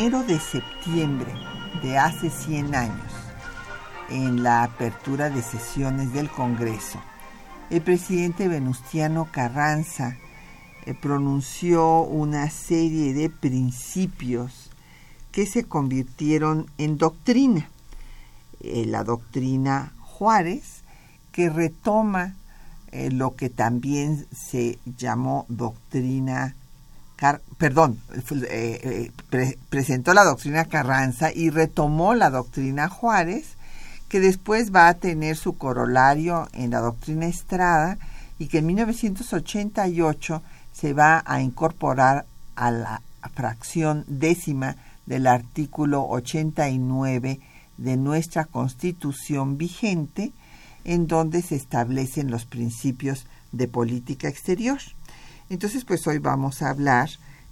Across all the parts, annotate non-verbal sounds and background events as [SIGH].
De septiembre de hace 100 años, en la apertura de sesiones del Congreso, el presidente Venustiano Carranza eh, pronunció una serie de principios que se convirtieron en doctrina. Eh, la doctrina Juárez, que retoma eh, lo que también se llamó doctrina perdón, eh, eh, presentó la doctrina Carranza y retomó la doctrina Juárez, que después va a tener su corolario en la doctrina Estrada y que en 1988 se va a incorporar a la fracción décima del artículo 89 de nuestra constitución vigente, en donde se establecen los principios de política exterior. Entonces, pues hoy vamos a hablar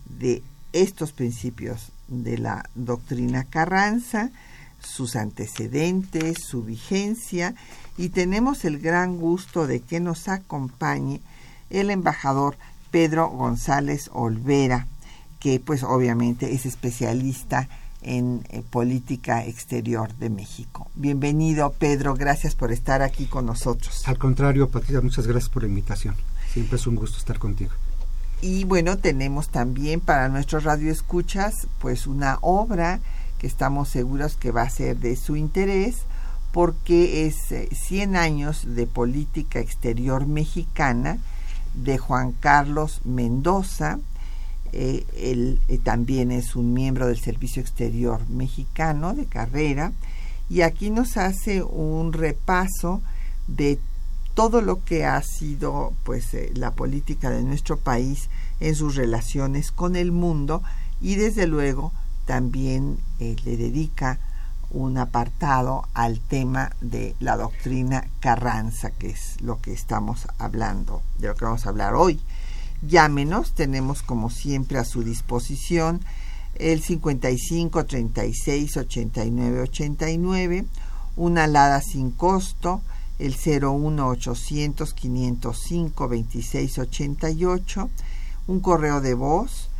de estos principios de la doctrina Carranza, sus antecedentes, su vigencia, y tenemos el gran gusto de que nos acompañe el embajador Pedro González Olvera, que pues obviamente es especialista en eh, política exterior de México. Bienvenido Pedro, gracias por estar aquí con nosotros. Al contrario, Patricia, muchas gracias por la invitación. Siempre es un gusto estar contigo. Y bueno, tenemos también para nuestros radioescuchas pues una obra que estamos seguros que va a ser de su interés porque es 100 eh, años de política exterior mexicana de Juan Carlos Mendoza. Eh, él eh, también es un miembro del Servicio Exterior Mexicano de carrera y aquí nos hace un repaso de todo lo que ha sido pues eh, la política de nuestro país en sus relaciones con el mundo y desde luego también eh, le dedica un apartado al tema de la doctrina Carranza, que es lo que estamos hablando, de lo que vamos a hablar hoy. Llámenos, tenemos como siempre a su disposición el 55 36 89 89, una alada sin costo, el 01800 505 2688, un correo de voz,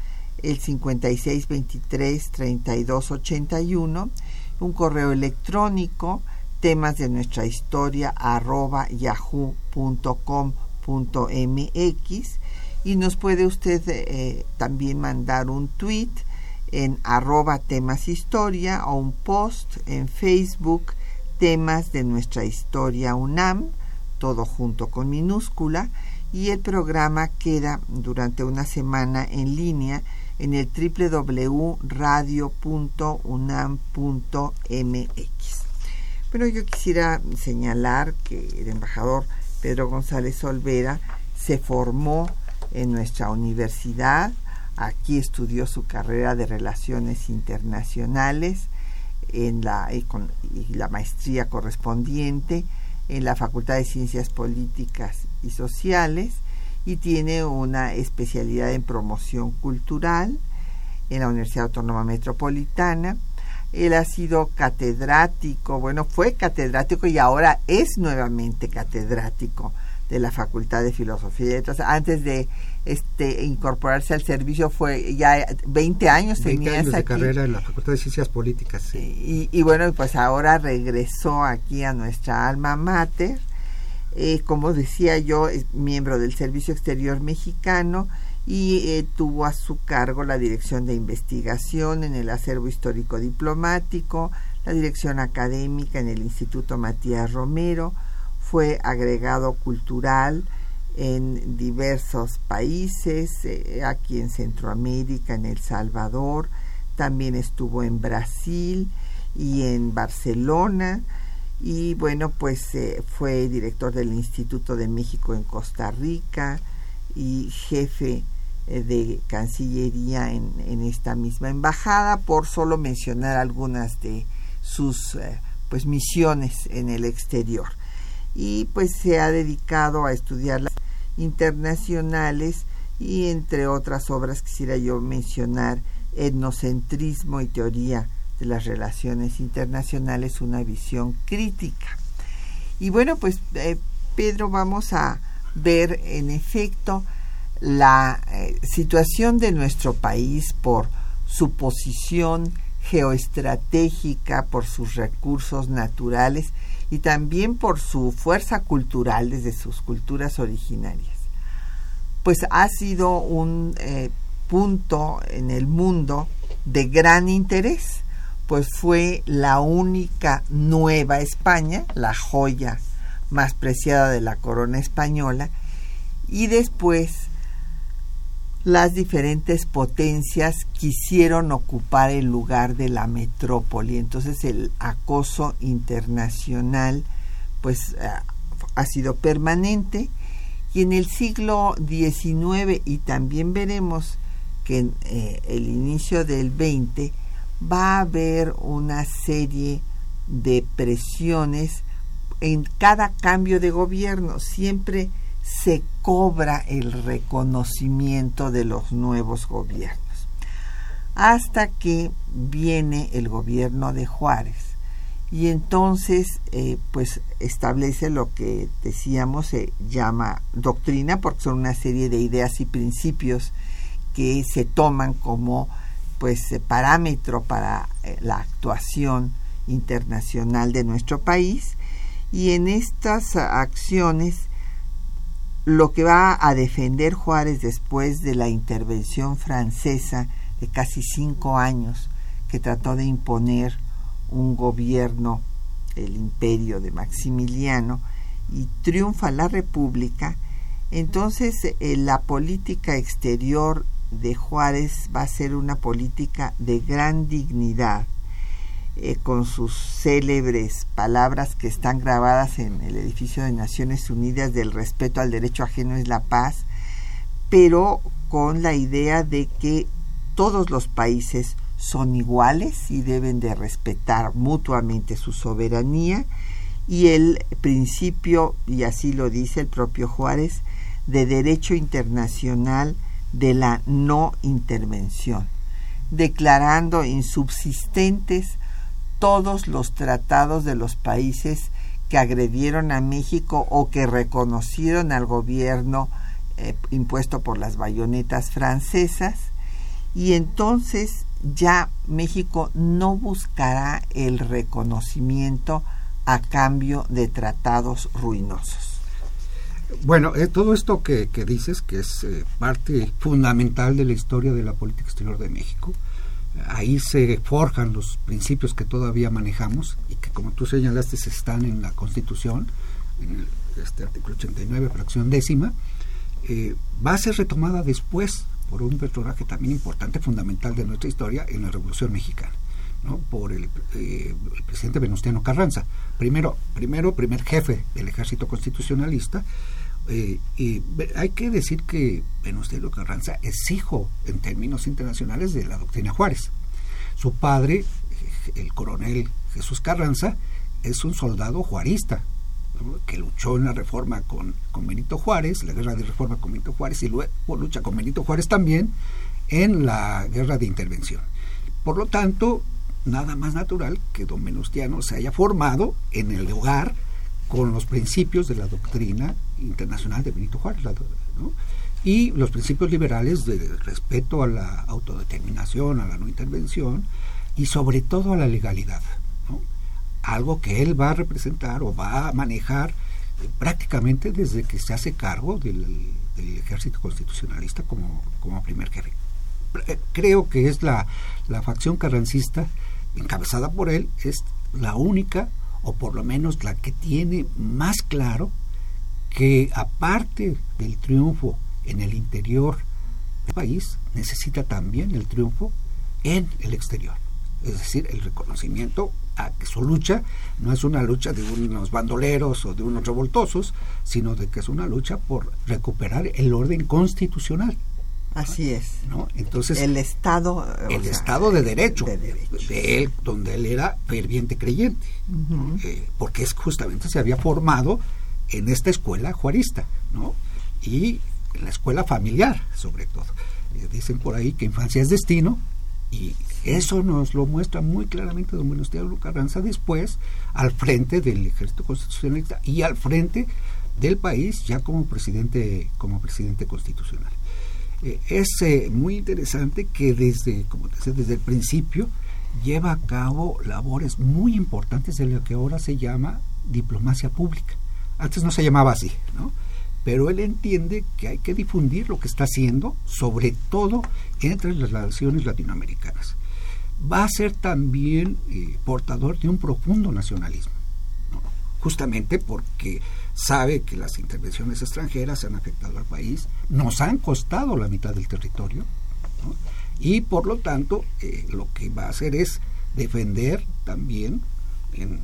el 5623 3281, un correo electrónico, temas de nuestra historia arroba yahoo.com.mx y nos puede usted eh, también mandar un tweet en arroba temas historia o un post en Facebook temas de nuestra historia UNAM, todo junto con minúscula, y el programa queda durante una semana en línea en el www.radio.unam.mx. Bueno, yo quisiera señalar que el embajador Pedro González Olvera se formó en nuestra universidad, aquí estudió su carrera de Relaciones Internacionales, en la, y, la maestría correspondiente en la Facultad de Ciencias Políticas y Sociales y tiene una especialidad en promoción cultural en la Universidad Autónoma Metropolitana. Él ha sido catedrático, bueno, fue catedrático y ahora es nuevamente catedrático de la Facultad de Filosofía y Letras. Antes de este incorporarse al servicio fue ya 20 años 20 años de carrera en la Facultad de Ciencias Políticas. Y, y, bueno, pues ahora regresó aquí a nuestra alma mater. Eh, como decía yo, es miembro del Servicio Exterior Mexicano y eh, tuvo a su cargo la dirección de investigación en el acervo histórico diplomático, la dirección académica en el Instituto Matías Romero, fue agregado cultural en diversos países, eh, aquí en Centroamérica, en El Salvador, también estuvo en Brasil y en Barcelona. Y bueno, pues eh, fue director del Instituto de México en Costa Rica y jefe eh, de Cancillería en, en, esta misma embajada, por solo mencionar algunas de sus pues misiones en el exterior. Y pues se ha dedicado a estudiar las internacionales y entre otras obras quisiera yo mencionar etnocentrismo y teoría de las relaciones internacionales, una visión crítica. Y bueno, pues eh, Pedro, vamos a ver en efecto la eh, situación de nuestro país por su posición geoestratégica, por sus recursos naturales y también por su fuerza cultural desde sus culturas originarias. Pues ha sido un eh, punto en el mundo de gran interés, pues fue la única nueva España, la joya más preciada de la corona española, y después las diferentes potencias quisieron ocupar el lugar de la metrópoli. Entonces el acoso internacional pues eh, ha sido permanente y en el siglo XIX y también veremos que en eh, el inicio del XX va a haber una serie de presiones en cada cambio de gobierno. Siempre se cobra el reconocimiento de los nuevos gobiernos. Hasta que viene el gobierno de Juárez y entonces eh, pues establece lo que decíamos se llama doctrina porque son una serie de ideas y principios que se toman como pues eh, parámetro para eh, la actuación internacional de nuestro país y en estas acciones lo que va a defender Juárez después de la intervención francesa de casi cinco años que trató de imponer un gobierno, el imperio de Maximiliano, y triunfa la República, entonces eh, la política exterior de Juárez va a ser una política de gran dignidad, eh, con sus célebres palabras que están grabadas en el edificio de Naciones Unidas del respeto al derecho ajeno es la paz, pero con la idea de que todos los países son iguales y deben de respetar mutuamente su soberanía. Y el principio, y así lo dice el propio Juárez, de derecho internacional de la no intervención, declarando insubsistentes todos los tratados de los países que agredieron a México o que reconocieron al gobierno eh, impuesto por las bayonetas francesas y entonces ya México no buscará el reconocimiento a cambio de tratados ruinosos. Bueno, eh, todo esto que, dices, que es eh, parte fundamental de la historia de la política exterior de México, ahí se forjan los principios que todavía manejamos y que como tú señalaste están en la Constitución, en el este artículo 89, fracción décima, eh, va a ser retomada después por un personaje también importante, fundamental de nuestra historia en la Revolución Mexicana, ¿no? por el, eh, el, presidente Venustiano Carranza, primero, primero primer jefe del ejército constitucionalista, eh, y hay que decir que Venustiano Carranza es hijo, en términos internacionales, de la doctrina Juárez. Su padre, el coronel Jesús Carranza, es un soldado juarista, que luchó en la reforma con, con, Benito Juárez, la guerra de reforma con Benito Juárez, y luego lucha con Benito Juárez también en la guerra de intervención. Por lo tanto, nada más natural que don Venustiano se haya formado en el hogar con los principios de la doctrina internacional de Benito Juárez y los principios liberales de respeto a la autodeterminación, a la no intervención y sobre todo a la legalidad. Algo que él va a representar o va a manejar eh, prácticamente desde que se hace cargo del, ejército constitucionalista como, como primer jefe. Eh, creo que es la, la facción carrancista encabezada por él, es la única, o por lo menos la que tiene más claro que aparte del triunfo en el interior del país, necesita también el triunfo en el exterior. Es decir, el reconocimiento a que su lucha no es una lucha de unos bandoleros o de unos revoltosos, sino de que es una lucha por recuperar el orden constitucional. Así es. ¿no? Entonces, el Estado. El Estado de derecho, de él, donde él era ferviente creyente, eh, porque es justamente se había formado en esta escuela juarista, ¿no? Y en la escuela familiar, sobre todo. Eh, dicen por ahí que infancia es destino, y eso nos lo muestra muy claramente don Venustiano Carranza después al frente del ejército constitucionalista y al frente del país ya como presidente como presidente constitucional. Eh, es eh, muy interesante que desde, como decía, desde el principio lleva a cabo labores muy importantes de lo que ahora se llama diplomacia pública. Antes no se llamaba así, ¿no? Pero él entiende que hay que difundir lo que está haciendo, sobre todo entre las relaciones latinoamericanas. Va a ser también eh, portador de un profundo nacionalismo, justamente porque sabe que las intervenciones extranjeras han afectado al país, nos han costado la mitad del territorio, y por lo tanto eh, lo que va a hacer es defender también en,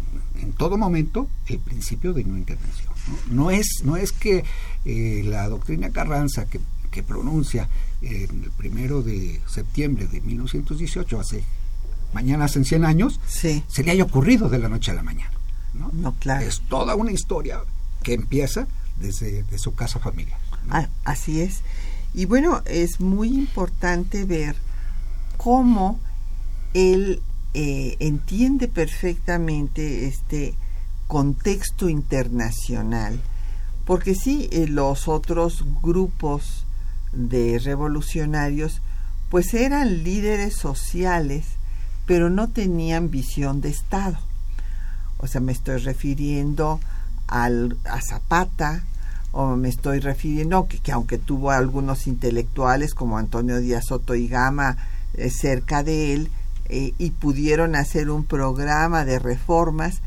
todo momento el principio de no intervención. No, es, no es que eh, la doctrina Carranza que, que pronuncia en el primero de septiembre de 1918, hace mañana hacen 100 años, se le haya ocurrido de la noche a la mañana. ¿no? claro. Es toda una historia que empieza desde su casa familiar. Ah, así es. Y bueno, es muy importante ver cómo él eh, entiende perfectamente este contexto internacional, porque sí, eh, los otros grupos de revolucionarios pues eran líderes sociales, pero no tenían visión de Estado. O sea, me estoy refiriendo al, a Zapata, o me estoy refiriendo que, que aunque tuvo algunos intelectuales como Antonio Díaz Soto y Gama eh, cerca de él, eh, y pudieron hacer un programa de reformas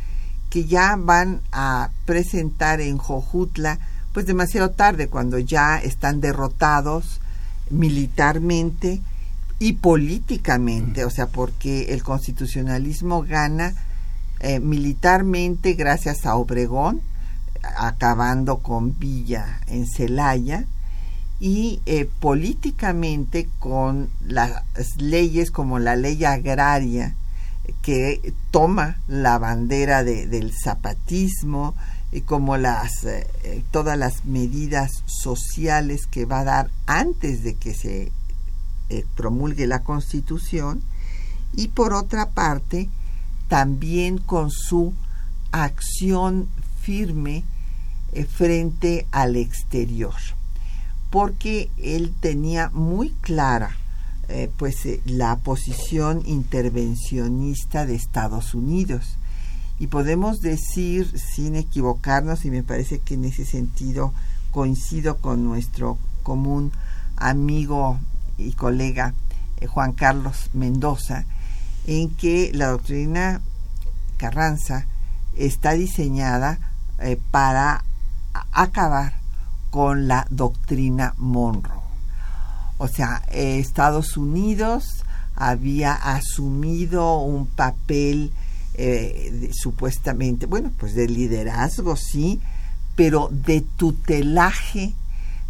que ya van a presentar en Jojutla, pues demasiado tarde, cuando ya están derrotados militarmente y políticamente, o sea, porque el constitucionalismo gana eh, militarmente gracias a Obregón, acabando con Villa en Celaya, y eh, políticamente con las leyes como la ley agraria, que toma la bandera del zapatismo, y como las eh, todas las medidas sociales que va a dar antes de que se promulgue la constitución. Y por otra parte también con su acción firme eh, frente al exterior, porque él tenía muy clara eh, pues eh, la posición intervencionista de Estados Unidos. Y podemos decir sin equivocarnos y me parece que en ese sentido coincido con nuestro común amigo y colega Juan Carlos Mendoza en que la doctrina Carranza está diseñada eh, para acabar con la doctrina Monroe. O sea, Estados Unidos había asumido un papel eh, supuestamente, bueno, pues de liderazgo, sí, pero de tutelaje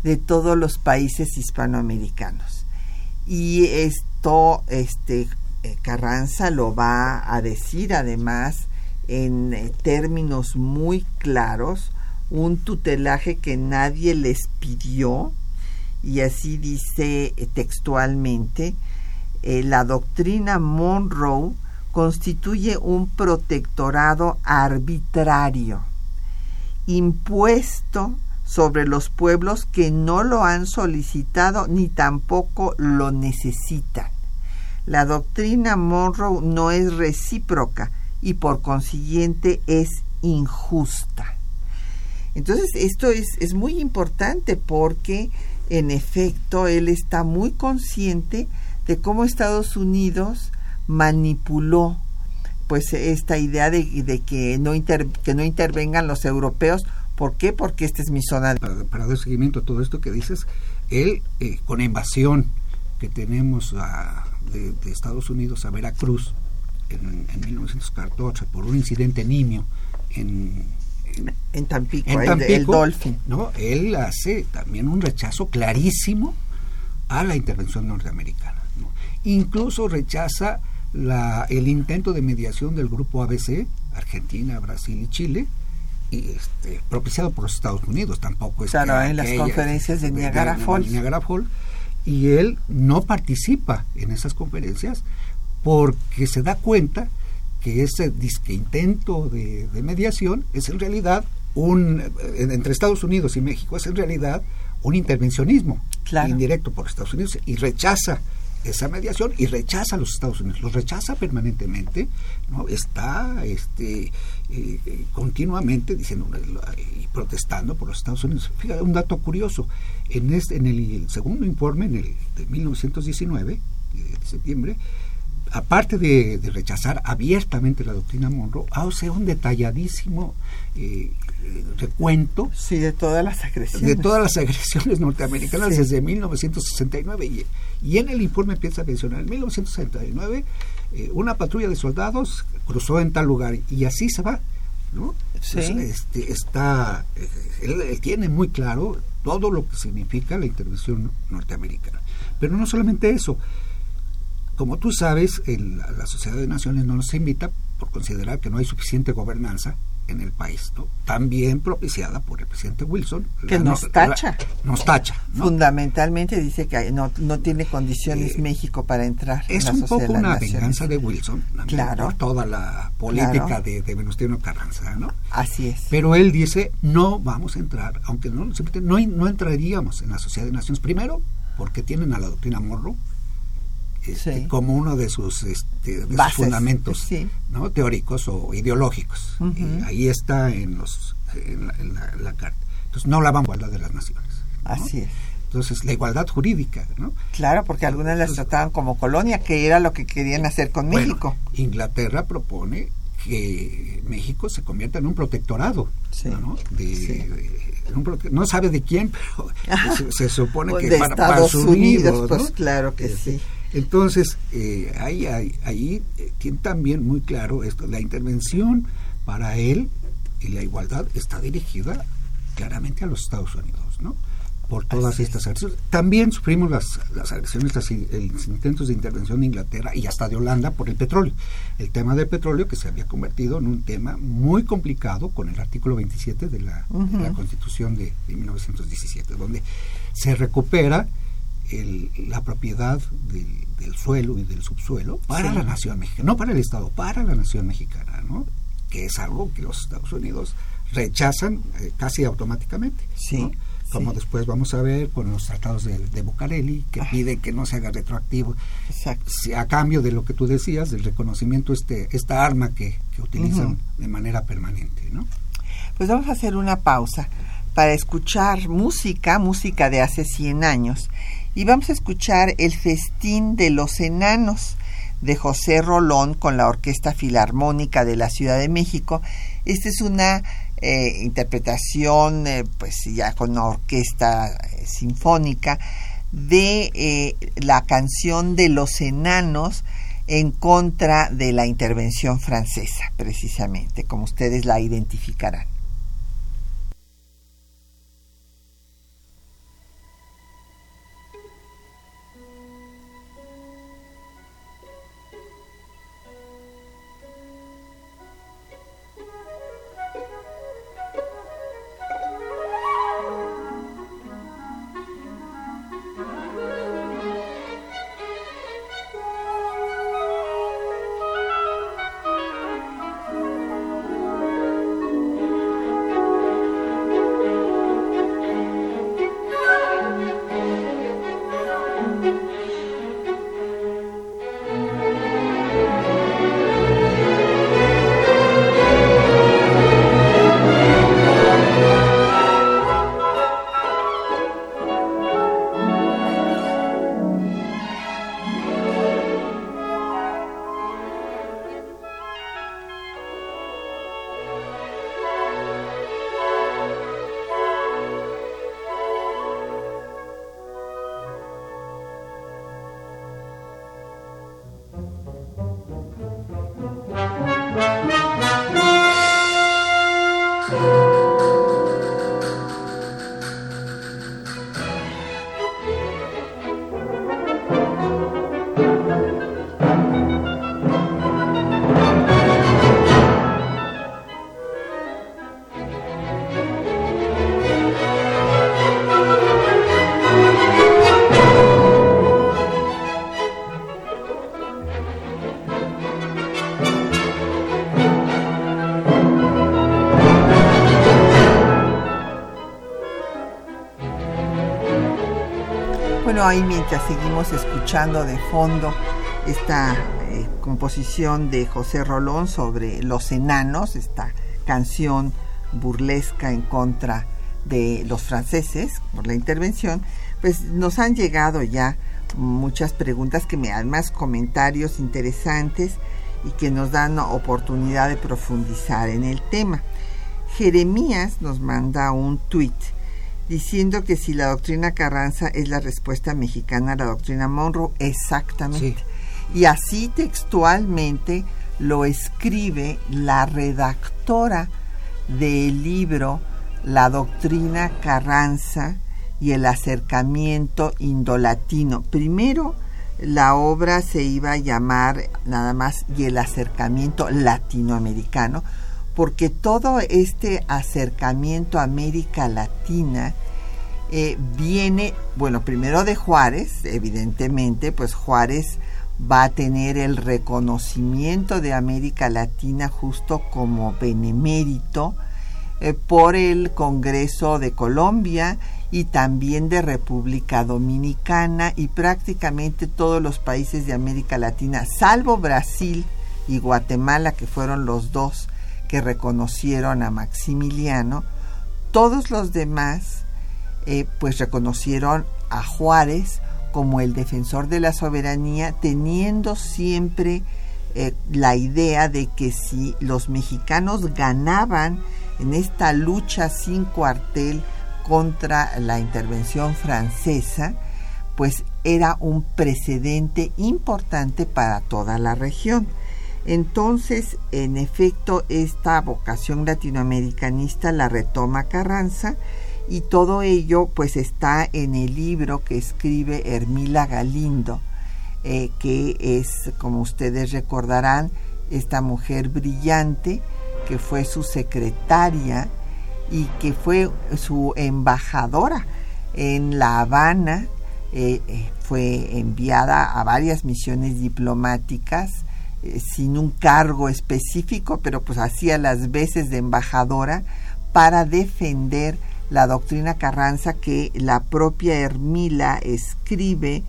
de todos los países hispanoamericanos. Y esto este, Carranza lo va a decir además en eh, términos muy claros, un tutelaje que nadie les pidió, y así dice eh, textualmente, la doctrina Monroe constituye un protectorado arbitrario impuesto sobre los pueblos que no lo han solicitado ni tampoco lo necesitan. La doctrina Monroe no es recíproca y por consiguiente es injusta. Entonces esto es, es muy importante porque en efecto él está muy consciente de cómo Estados Unidos manipuló pues esta idea de, de que, no que no intervengan los europeos. ¿Por qué? Porque esta es mi zona. Para, dar seguimiento a todo esto que dices, él eh, con invasión que tenemos de, Estados Unidos a Veracruz en, en 1914 por un incidente nimio en, en, Tampico, el, Dolphin. ¿no? Él hace también un rechazo clarísimo a la intervención norteamericana. Incluso rechaza la, el intento de mediación del grupo ABC, Argentina, Brasil y Chile, y este, propiciado por los Estados Unidos, tampoco es claro, en las conferencias de Niagara Falls. Niagara Falls. Y él no participa en esas conferencias porque se da cuenta que ese disque intento de, mediación es en realidad un entre Estados Unidos y México es en realidad un intervencionismo indirecto por Estados Unidos y rechaza esa mediación y rechaza a los Estados Unidos, los rechaza permanentemente, ¿no? está este, eh, continuamente diciendo y protestando por los Estados Unidos. Fíjate, un dato curioso, en, este, en el, segundo informe, en el de 1919, de septiembre, aparte de, rechazar abiertamente la doctrina Monroe, hace un detalladísimo eh, recuento sí, de todas las agresiones de todas las agresiones norteamericanas desde 1969 y, y, en el informe empieza a mencionar en 1969 eh, una patrulla de soldados cruzó en tal lugar y así se va ¿no? este, está eh, él, tiene muy claro todo lo que significa la intervención norteamericana pero no solamente eso como tú sabes, la Sociedad de Naciones no nos invita por considerar que no hay suficiente gobernanza en el país, ¿no? también propiciada por el presidente Wilson. Que nos tacha. nos tacha. Fundamentalmente dice que no, no tiene condiciones eh, México para entrar. Es en la un poco una venganza de Wilson claro, por toda la política de, de, Venustiano Carranza. ¿no? Así es. Pero él dice, no vamos a entrar, aunque no, no, no entraríamos en la Sociedad de Naciones, primero porque tienen a la doctrina Morro, este, como uno de sus, este, fundamentos ¿no? teóricos o ideológicos. ahí está en, los, en, la, carta. Entonces no la a igualdad de las naciones. Así es. Entonces, la igualdad jurídica, ¿no? Claro, porque algunas las trataban como colonia, que era lo que querían hacer con México. Inglaterra propone que México se convierta en un protectorado, ¿no? no sabe de quién, pero [LAUGHS] se, supone que para, Estados Unidos, pues claro que este, sí. Entonces, eh, ahí, ahí, eh, tiene también muy claro esto, la intervención para él y la igualdad está dirigida claramente a los Estados Unidos, ¿no? Por todas estas agresiones. También sufrimos las, las agresiones, los intentos de intervención de Inglaterra y hasta de Holanda por el petróleo. El tema del petróleo que se había convertido en un tema muy complicado con el artículo 27 de la, la Constitución de, de 1917, donde se recupera la propiedad del suelo y del subsuelo para la nación mexicana, no para el Estado, para la nación mexicana, ¿no? que es algo que los Estados Unidos rechazan eh, casi automáticamente. Sí. Como después vamos a ver con los tratados de, de Bucareli, que ah. pide que no se haga retroactivo, a cambio de lo que tú decías, del reconocimiento este esta arma que, utilizan de manera permanente. ¿no? Pues vamos a hacer una pausa para escuchar música, música de hace 100 años, y vamos a escuchar El Festín de los Enanos de José Rolón con la Orquesta Filarmónica de la Ciudad de México. Esta es una eh, interpretación, eh, pues ya con una orquesta eh, sinfónica, de la canción de los enanos en contra de la intervención francesa, precisamente, como ustedes la identificarán. Bueno, ahí mientras seguimos escuchando de fondo esta eh, composición de José Rolón sobre los enanos, esta canción burlesca en contra de los franceses por la intervención, pues nos han llegado ya muchas preguntas que me dan más comentarios interesantes y que nos dan oportunidad de profundizar en el tema. Jeremías nos manda un tuit diciendo que si la doctrina Carranza es la respuesta mexicana a la doctrina Monroe, exactamente. Y así textualmente lo escribe la redactora del libro La doctrina Carranza y el acercamiento indolatino. Primero, la obra se iba a llamar nada más y el acercamiento latinoamericano, porque todo este acercamiento a América Latina eh, viene, bueno, primero de Juárez, evidentemente, pues Juárez va a tener el reconocimiento de América Latina justo como benemérito eh, por el Congreso de Colombia y también de República Dominicana y prácticamente todos los países de América Latina, salvo Brasil y Guatemala, que fueron los dos que reconocieron a Maximiliano, todos los demás eh, pues reconocieron a Juárez como el defensor de la soberanía, teniendo siempre eh, la idea de que si los mexicanos ganaban en esta lucha sin cuartel contra la intervención francesa, pues era un precedente importante para toda la región. Entonces, en efecto, esta vocación latinoamericanista la retoma Carranza y todo ello pues está en el libro que escribe Hermila Galindo, eh, que es, como ustedes recordarán, esta mujer brillante que fue su secretaria y que fue su embajadora en La Habana, eh, eh, fue enviada a varias misiones diplomáticas sin un cargo específico, pero pues hacía las veces de embajadora para defender la doctrina Carranza que la propia Hermila escribe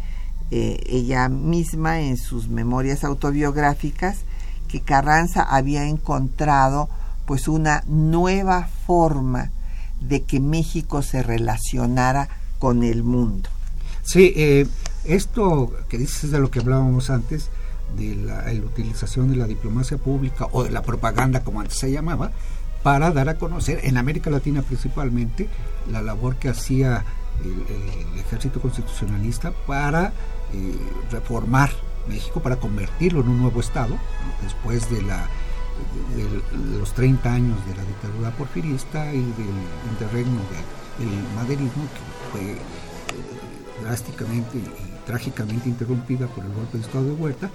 eh, ella misma en sus memorias autobiográficas que Carranza había encontrado pues una nueva forma de que México se relacionara con el mundo. Sí, eh, esto que dices de lo que hablábamos antes, de la, la, utilización de la diplomacia pública o de la propaganda como antes se llamaba, para dar a conocer, en América Latina principalmente, la labor que hacía el, ejército constitucionalista para eh, reformar México, para convertirlo en un nuevo Estado, después de, la, de, los 30 años de la dictadura porfirista y del interregno del maderismo, que fue eh, drásticamente trágicamente interrumpida por el golpe de Estado de Huerta,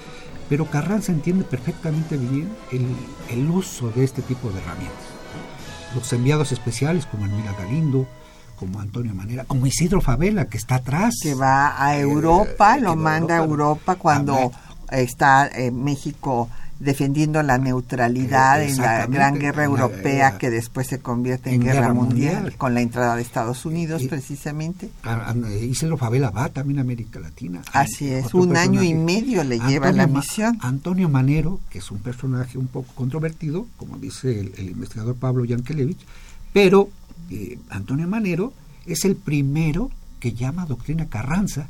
pero Carranza entiende perfectamente bien el, el uso de este tipo de herramientas los enviados especiales como Anmila Galindo, como Antonio Manera, como Isidro Favela, que está atrás. Que va a Europa, lo manda a Europa cuando está eh, México defendiendo la neutralidad en la gran guerra europea que después se convierte en, guerra, mundial, con la entrada de Estados Unidos precisamente. Isidro Favela va también a América Latina. Así es, un año y medio le lleva la misión. Antonio Manero, que es un personaje un poco controvertido, como dice el, investigador Pablo Yankelevich, pero eh, Antonio Manero es el primero que llama doctrina Carranza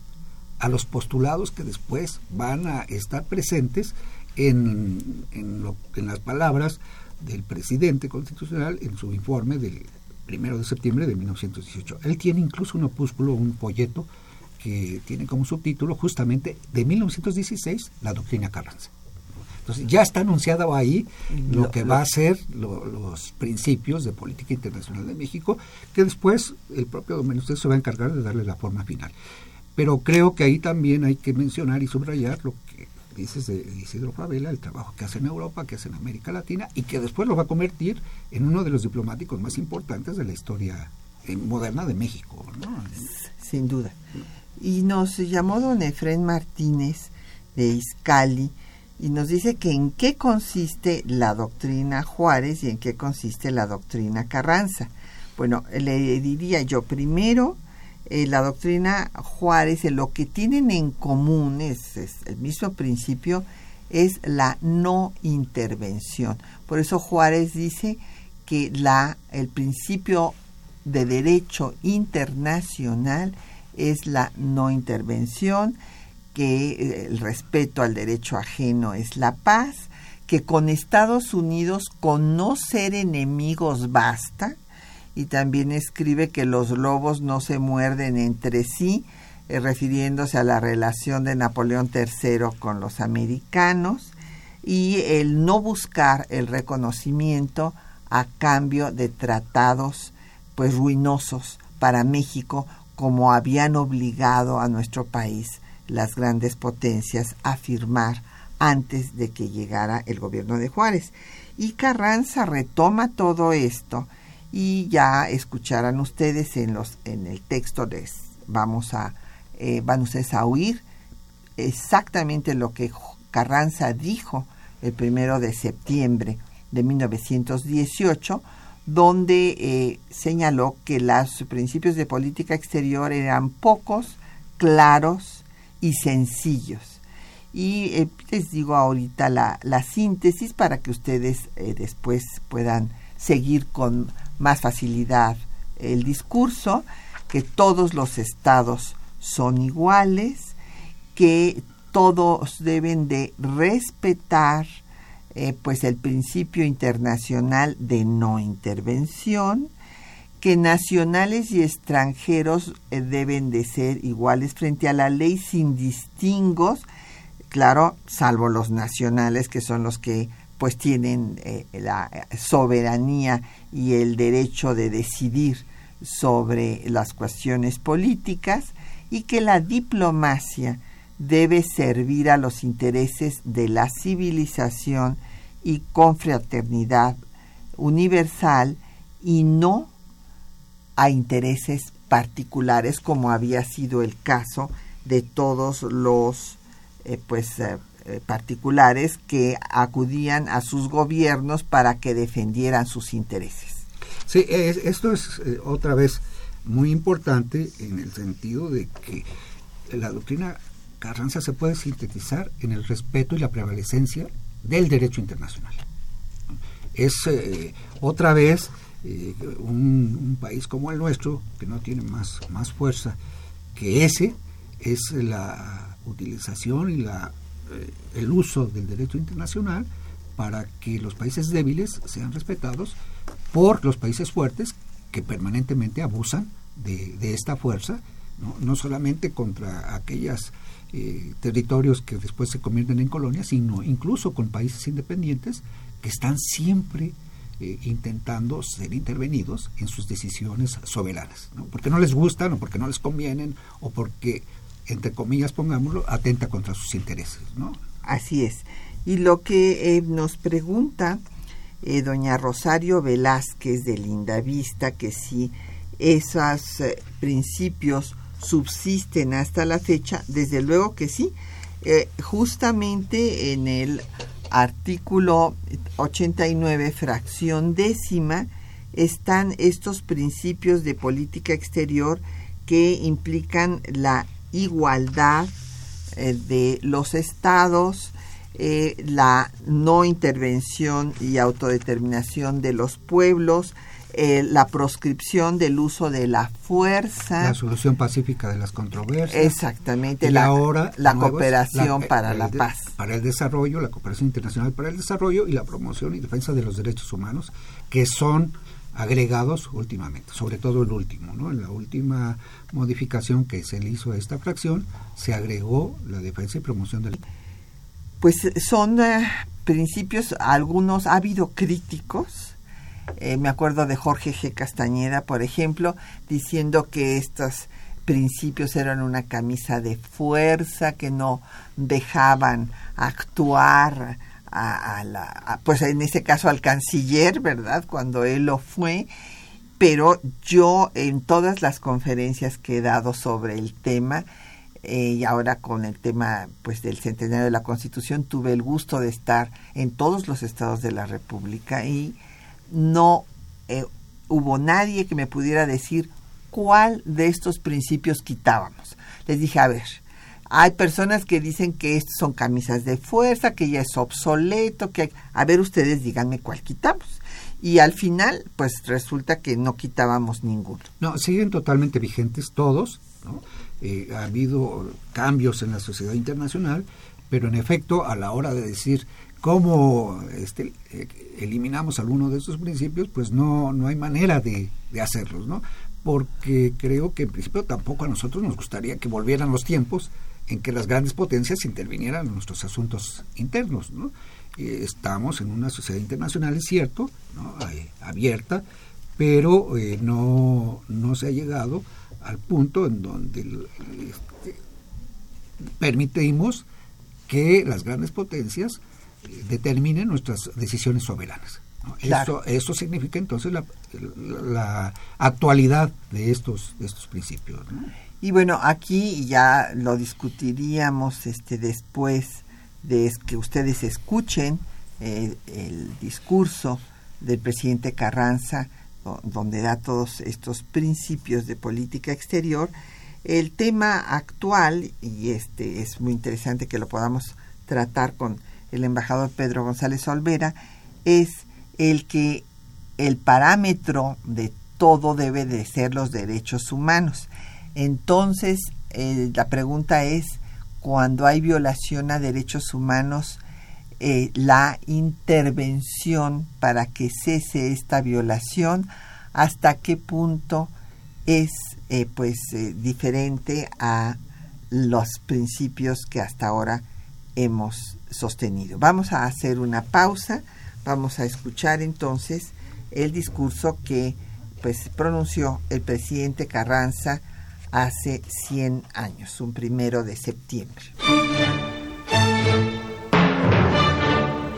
a los postulados que después van a estar presentes en, en, las palabras del presidente constitucional en su informe del primero de septiembre de 1918. Él tiene incluso un opúsculo, un folleto, que tiene como subtítulo justamente de 1916, la doctrina Carranza. Entonces ya está anunciado ahí lo, que va a ser los principios de política internacional de México, que después el propio Domenech se va a encargar de darle la forma final. Pero creo que ahí también hay que mencionar y subrayar lo que dices de Isidro Favela, el trabajo que hace en Europa, que hace en América Latina y que después lo va a convertir en uno de los diplomáticos más importantes de la historia eh, moderna de México. Sin duda. Y nos llamó don Efren Martínez de Iscali y nos dice que en qué consiste la doctrina Juárez y en qué consiste la doctrina Carranza. Bueno, le diría yo primero eh, la doctrina Juárez, lo que tienen en común es, el mismo principio, es la no intervención. Por eso Juárez dice que la, el principio de derecho internacional es la no intervención, que eh, el respeto al derecho ajeno es la paz, que con Estados Unidos con no ser enemigos basta, y también escribe que los lobos no se muerden entre sí, eh, refiriéndose a la relación de Napoleón III con los americanos, y el no buscar el reconocimiento a cambio de tratados pues ruinosos para México como habían obligado a nuestro país las grandes potencias a firmar antes de que llegara el gobierno de Juárez. Y Carranza retoma todo esto y ya escucharán ustedes en los en el texto les vamos a eh, van ustedes a oír exactamente lo que Carranza dijo el primero de septiembre de 1918 donde eh, señaló que los principios de política exterior eran pocos, claros y sencillos. Y eh, les digo ahorita la, síntesis para que ustedes después puedan seguir con más facilidad el discurso, que todos los estados son iguales, que todos deben de respetar eh, pues el principio internacional de no intervención, que nacionales y extranjeros eh, deben de ser iguales frente a la ley sin distingos, claro, salvo los nacionales que son los que pues tienen eh, la soberanía y el derecho de decidir sobre las cuestiones políticas y que la diplomacia debe servir a los intereses de la civilización y confraternidad universal y no a intereses particulares como había sido el caso de todos los eh, pues eh, eh, particulares que acudían a sus gobiernos para que defendieran sus intereses. Sí, esto es eh, otra vez muy importante en el sentido de que la doctrina Carranza se puede sintetizar en el respeto y la prevalecencia del derecho internacional. Es eh, otra vez un, país como el nuestro, que no tiene más, más fuerza que ese, es la utilización y la el uso del derecho internacional para que los países débiles sean respetados por los países fuertes que permanentemente abusan de, esta fuerza, ¿no? solamente contra aquellos eh, territorios que después se convierten en colonias, sino incluso con países independientes que están siempre eh, intentando ser intervenidos en sus decisiones soberanas, ¿no? porque no les gustan o porque no les convienen o porque entre comillas, pongámoslo, atenta contra sus intereses, ¿no? Así es. Y lo que eh, nos pregunta eh, doña Rosario Velázquez de Linda Vista, que si esos eh, principios subsisten hasta la fecha, desde luego que sí. justamente en el artículo 89, fracción décima, están estos principios de política exterior que implican la igualdad eh, de los estados, eh, la no intervención y autodeterminación de los pueblos, eh, la proscripción del uso de la fuerza. La solución pacífica de las controversias. Exactamente. la, ahora, la cooperación para la paz. Para el desarrollo, la cooperación internacional para el desarrollo y la promoción y defensa de los derechos humanos, que son agregados últimamente, sobre todo el último, ¿no? En la última modificación que se le hizo a esta fracción se agregó la defensa y promoción del pues son eh, principios algunos ha habido críticos eh, me acuerdo de Jorge G. Castañeda, por ejemplo, diciendo que estos principios eran una camisa de fuerza, que no dejaban actuar a, la, pues en ese caso al canciller, ¿verdad? Cuando él lo fue, pero yo en todas las conferencias que he dado sobre el tema, eh, y ahora con el tema pues del centenario de la Constitución, tuve el gusto de estar en todos los estados de la República y no eh, hubo nadie que me pudiera decir cuál de estos principios quitábamos. Les dije, a ver, hay personas que dicen que estos son camisas de fuerza, que ya es obsoleto, que a ver ustedes díganme cuál quitamos. Y al final, pues resulta que no quitábamos ninguno. No, siguen totalmente vigentes todos, ¿no? Eh, ha habido cambios en la sociedad internacional, pero en efecto, a la hora de decir cómo este, eh, eliminamos alguno de estos principios, pues no, no hay manera de hacerlos, ¿no? Porque creo que en principio tampoco a nosotros nos gustaría que volvieran los tiempos en que las grandes potencias intervinieran en nuestros asuntos internos, ¿no? estamos en una sociedad internacional, es cierto, ¿no? abierta, pero eh, no, no se ha llegado al punto en donde este, permitimos que las grandes potencias eh, determinen nuestras decisiones soberanas. Eso, significa entonces la, la, actualidad de estos, de estos principios. Y bueno, aquí ya lo discutiríamos este, después de que ustedes escuchen eh, el discurso del presidente Carranza donde da todos estos principios de política exterior. El tema actual, y este es muy interesante que lo podamos tratar con el embajador Pedro González Olvera, es el que el parámetro de todo debe de ser los derechos humanos. Entonces, la pregunta es, cuando hay violación a derechos humanos, eh, la intervención para que cese esta violación, hasta qué punto es eh, pues eh, diferente a los principios que hasta ahora hemos sostenido. Vamos a hacer una pausa, vamos a escuchar entonces el discurso que pues pronunció el presidente Carranza hace 100 años, un primero de septiembre.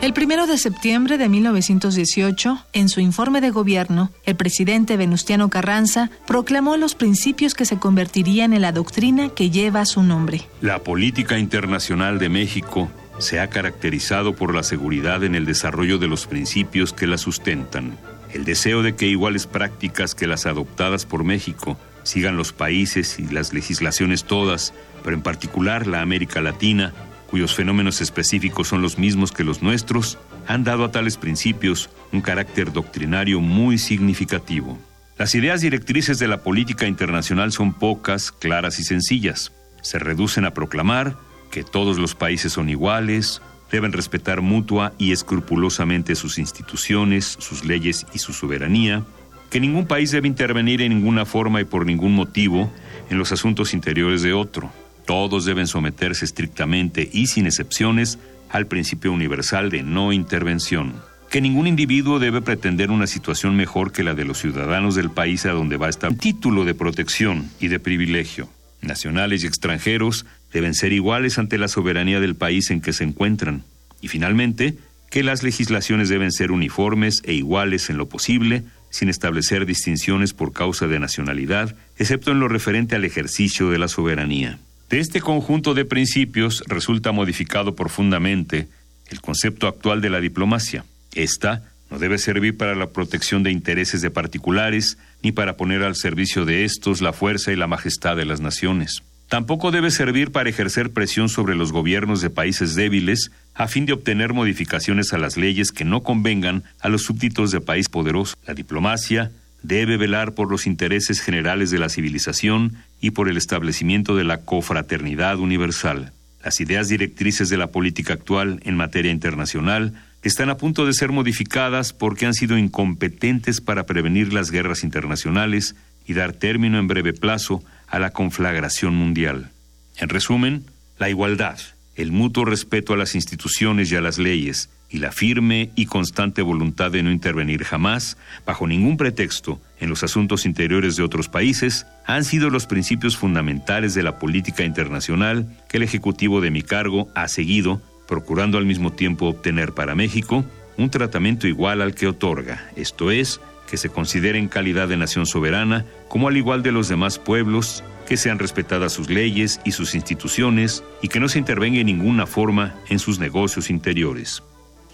El primero de septiembre de 1918, en su informe de gobierno, el presidente Venustiano Carranza proclamó los principios que se convertirían en la doctrina que lleva su nombre. La política internacional de México se ha caracterizado por la seguridad en el desarrollo de los principios que la sustentan, el deseo de que iguales prácticas que las adoptadas por México sigan los países y las legislaciones todas, pero en particular la América Latina, cuyos fenómenos específicos son los mismos que los nuestros, han dado a tales principios un carácter doctrinario muy significativo. Las ideas directrices de la política internacional son pocas, claras y sencillas. Se reducen a proclamar que todos los países son iguales, deben respetar mutua y escrupulosamente sus instituciones, sus leyes y su soberanía, que ningún país debe intervenir en ninguna forma y por ningún motivo en los asuntos interiores de otro, todos deben someterse estrictamente y sin excepciones al principio universal de no intervención. Que ningún individuo debe pretender una situación mejor que la de los ciudadanos del país a donde va a estar. título de protección y de privilegio. Nacionales y extranjeros deben ser iguales ante la soberanía del país en que se encuentran. Y finalmente, que las legislaciones deben ser uniformes e iguales en lo posible, sin establecer distinciones por causa de nacionalidad, excepto en lo referente al ejercicio de la soberanía. De este conjunto de principios resulta modificado profundamente el concepto actual de la diplomacia. Esta no debe servir para la protección de intereses de particulares, ni para poner al servicio de estos la fuerza y la majestad de las naciones. Tampoco debe servir para ejercer presión sobre los gobiernos de países débiles a fin de obtener modificaciones a las leyes que no convengan a los súbditos de país poderoso. La diplomacia debe velar por los intereses generales de la civilización y por el establecimiento de la cofraternidad universal. Las ideas directrices de la política actual en materia internacional están a punto de ser modificadas porque han sido incompetentes para prevenir las guerras internacionales y dar término en breve plazo a la conflagración mundial. En resumen, la igualdad, el mutuo respeto a las instituciones y a las leyes, y la firme y constante voluntad de no intervenir jamás, bajo ningún pretexto, en los asuntos interiores de otros países, han sido los principios fundamentales de la política internacional que el Ejecutivo de mi cargo ha seguido, procurando al mismo tiempo obtener para México un tratamiento igual al que otorga, esto es, que se considere en calidad de nación soberana como al igual de los demás pueblos, que sean respetadas sus leyes y sus instituciones y que no se intervenga en ninguna forma en sus negocios interiores.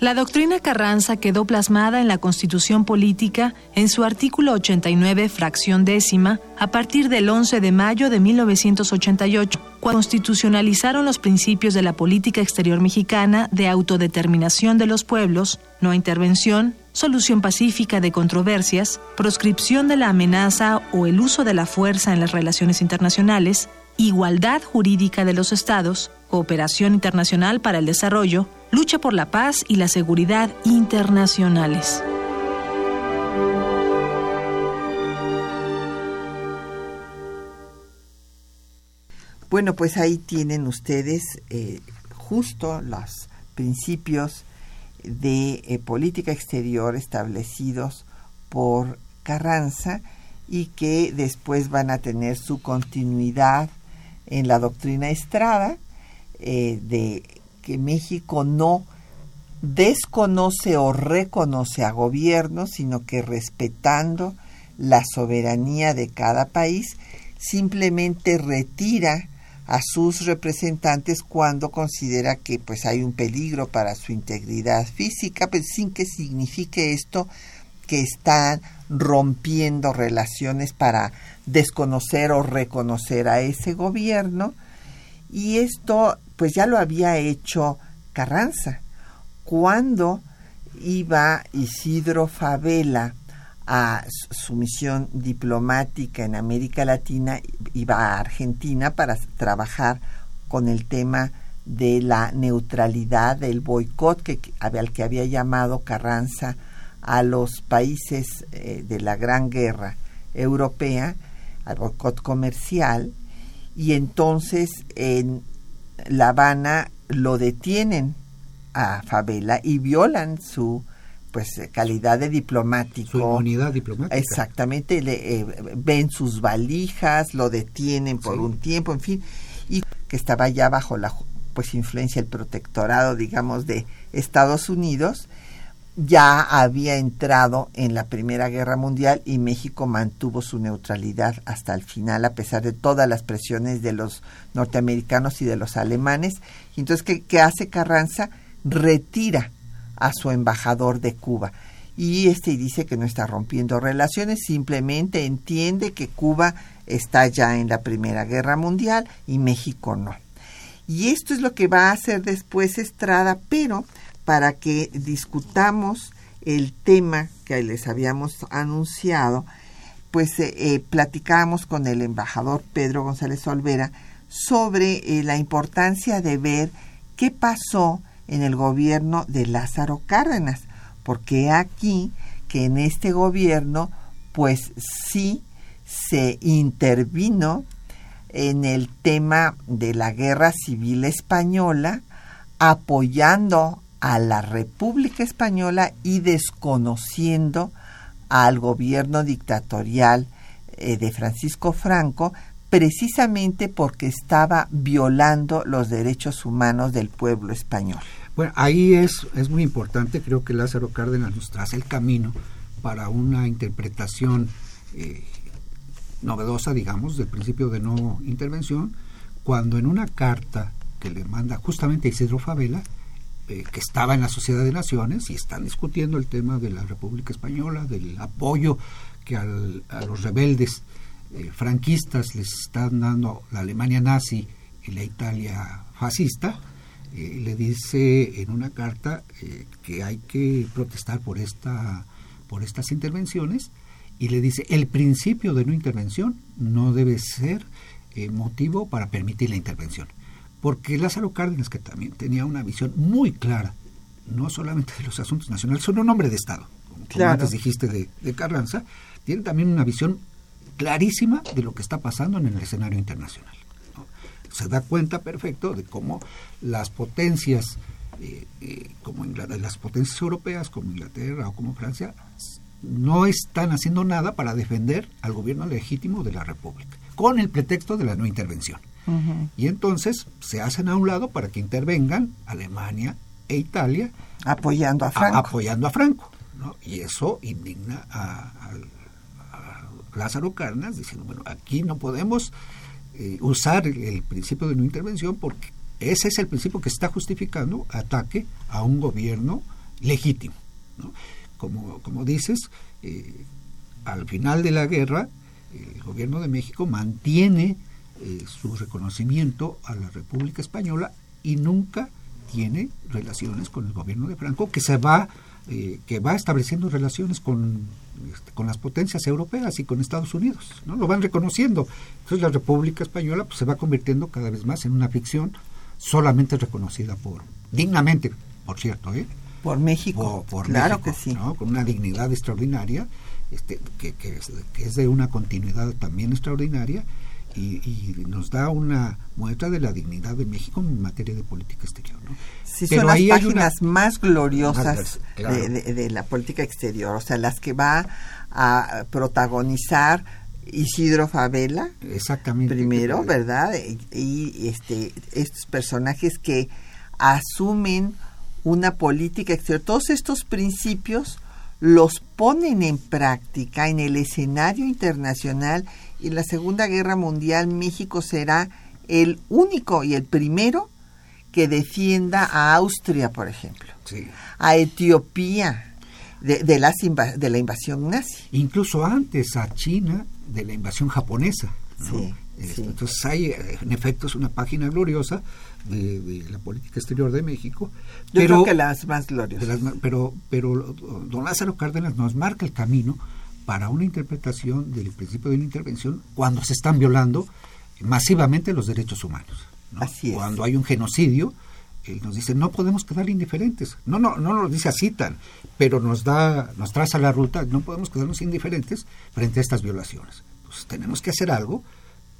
La doctrina Carranza quedó plasmada en la Constitución Política en su artículo 89, fracción décima, a partir del 11 de mayo de 1988, cuando constitucionalizaron los principios de la política exterior mexicana de autodeterminación de los pueblos, no intervención, solución pacífica de controversias, proscripción de la amenaza o el uso de la fuerza en las relaciones internacionales, igualdad jurídica de los estados, cooperación internacional para el desarrollo, lucha por la paz y la seguridad internacionales. Bueno, pues ahí tienen ustedes eh, justo los principios de eh, política exterior establecidos por Carranza y que después van a tener su continuidad en la doctrina Estrada eh, de que México no desconoce o reconoce a gobiernos, sino que respetando la soberanía de cada país, simplemente retira a sus representantes cuando considera que pues hay un peligro para su integridad física, pues sin que signifique esto que están rompiendo relaciones para desconocer o reconocer a ese gobierno y esto pues ya lo había hecho Carranza. Cuando iba Isidro Favela a su misión diplomática en América Latina, iba a Argentina para trabajar con el tema de la neutralidad, del boicot que, al que había llamado Carranza a los países eh, de la Gran Guerra Europea, al boicot comercial, y entonces en La Habana lo detienen a Favela y violan su pues calidad de diplomático. Su inmunidad diplomática. Exactamente, le, eh, ven sus valijas, lo detienen por un tiempo, en fin, y que estaba ya bajo la pues influencia el protectorado, digamos, de Estados Unidos, ya había entrado en la Primera Guerra Mundial y México mantuvo su neutralidad hasta el final, a pesar de todas las presiones de los norteamericanos y de los alemanes. Entonces, ¿qué, qué hace Carranza? Retira a su embajador de Cuba. Y este dice que no está rompiendo relaciones, simplemente entiende que Cuba está ya en la Primera Guerra Mundial y México no. Y esto es lo que va a hacer después Estrada, pero para que discutamos el tema que les habíamos anunciado, pues eh, eh platicamos con el embajador Pedro González Olvera sobre eh, la importancia de ver qué pasó en el gobierno de Lázaro Cárdenas, porque aquí que en este gobierno pues sí se intervino en el tema de la guerra civil española, apoyando a la República Española y desconociendo al gobierno dictatorial eh, de Francisco Franco, precisamente porque estaba violando los derechos humanos del pueblo español. Bueno, ahí es, es muy importante, creo que Lázaro Cárdenas nos traza el camino para una interpretación eh, novedosa, digamos, del principio de no intervención, cuando en una carta que le manda justamente Isidro Favela, eh, que estaba en la Sociedad de Naciones y están discutiendo el tema de la República Española, del apoyo que a los rebeldes eh, franquistas les están dando la Alemania nazi y la Italia fascista, eh, le dice en una carta que hay que protestar por esta por estas intervenciones y le dice el principio de no intervención no debe ser motivo para permitir la intervención porque Lázaro Cárdenas, que también tenía una visión muy clara, no solamente de los asuntos nacionales, sino un hombre de Estado, como, antes dijiste de, Carranza, tiene también una visión clarísima de lo que está pasando en el escenario internacional. Se da cuenta perfecto de cómo las potencias, eh, eh, como las potencias europeas, como Inglaterra o como Francia, no están haciendo nada para defender al gobierno legítimo de la República, con el pretexto de la no intervención. Y entonces se hacen a un lado para que intervengan Alemania e Italia apoyando a Franco. apoyando a Franco Y eso indigna a, Lázaro Carnas diciendo, bueno, aquí no podemos eh, usar el, principio de no intervención porque ese es el principio que está justificando ataque a un gobierno legítimo. Como, como dices, eh, al final de la guerra, el gobierno de México mantiene eh, su reconocimiento a la República Española y nunca tiene relaciones con el gobierno de Franco, que se va, eh, que va estableciendo relaciones con, este, con las potencias europeas y con Estados Unidos, ¿no? Lo van reconociendo. Entonces la República Española pues, se va convirtiendo cada vez más en una ficción solamente reconocida por, dignamente, por cierto, ¿eh? Por México. Por, claro México, que sí. Con una dignidad extraordinaria, este, que, que, es, de una continuidad también extraordinaria y, nos da una muestra de la dignidad de México en materia de política exterior. ¿no? Sí, son las páginas más gloriosas de, la política exterior, o sea, las que va a protagonizar Isidro Favela. Exactamente. Primero, ¿verdad? Y, este, estos personajes que asumen una política exterior. Todos estos principios los ponen en práctica en el escenario internacional y en la Segunda Guerra Mundial México será el único y el primero que defienda a Austria, por ejemplo, a Etiopía de, las de la invasión nazi. Incluso antes a China de la invasión japonesa. Entonces hay, en efecto, es una página gloriosa de, la política exterior de México. Yo pero, creo que las más gloriosas. pero, pero don Lázaro Cárdenas nos marca el camino para una interpretación del principio de la intervención cuando se están violando masivamente los derechos humanos. Cuando hay un genocidio, él nos dice no podemos quedar indiferentes. No, no, no nos dice así tan, pero nos da, nos traza la ruta. No podemos quedarnos indiferentes frente a estas violaciones. Entonces tenemos que hacer algo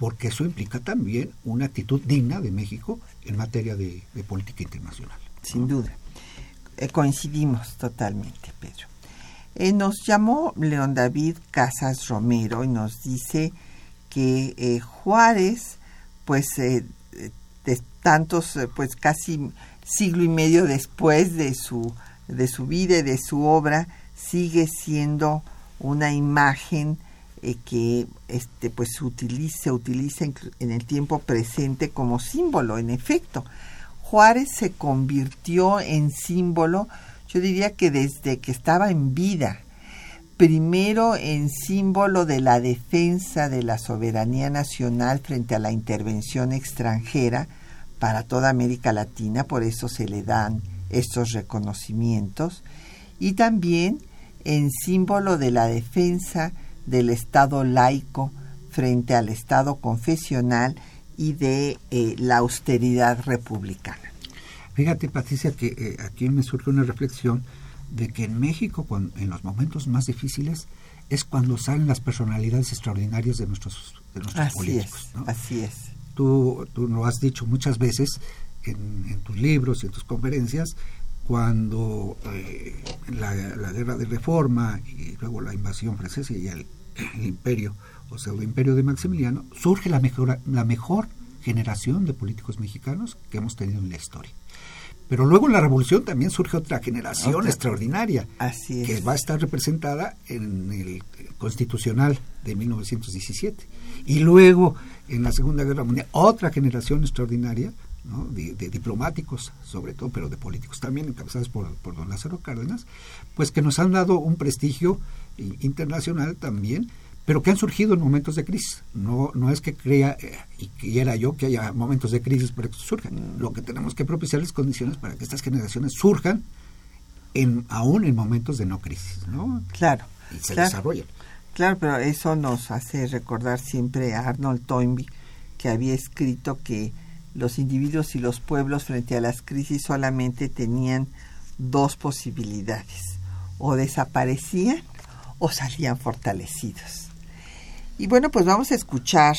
porque eso implica también una actitud digna de México en materia de, política internacional. Sin duda. Eh, coincidimos totalmente, Pedro. Eh, nos llamó León David Casas Romero y nos dice que eh, Juárez, pues de tantos, pues casi siglo y medio después de su, de su vida y de su obra, sigue siendo una imagen que este, pues, se utiliza, se utiliza en el tiempo presente como símbolo, en efecto. Juárez se convirtió en símbolo yo diría que desde que estaba en vida, primero en símbolo de la defensa de la soberanía nacional frente a la intervención extranjera para toda América Latina, por eso se le dan estos reconocimientos, y también en símbolo de la defensa del Estado laico frente al Estado confesional y de eh, la austeridad republicana. Fíjate, Patricia, que eh, aquí me surge una reflexión de que en México, en los momentos más difíciles, es cuando salen las personalidades extraordinarias de nuestros, de nuestros así políticos. Es, Así es. Tú, tú lo has dicho muchas veces en, tus libros y en tus conferencias, cuando eh, la, guerra de reforma y luego la invasión francesa y el, imperio o pseudo imperio de Maximiliano, surge la mejor, la mejor generación de políticos mexicanos que hemos tenido en la historia. Pero luego en la revolución también surge otra generación extraordinaria que va a estar representada en el constitucional de 1917. Y luego en la Segunda Guerra Mundial otra generación extraordinaria de, diplomáticos, sobre todo, pero de políticos también, encabezados por, por don Lázaro Cárdenas, pues que nos han dado un prestigio internacional también pero que han surgido en momentos de crisis. No, no es que crea eh, y quiera yo que haya momentos de crisis para que surjan. Lo que tenemos que propiciar es condiciones para que estas generaciones surjan en, aún en momentos de no crisis, ¿no? Claro. Y se claro, desarrollen. Claro, pero eso nos hace recordar siempre a Arnold Toynbee, que había escrito que los individuos y los pueblos frente a las crisis solamente tenían dos posibilidades, o desaparecían o salían fortalecidos. Y bueno, pues vamos a escuchar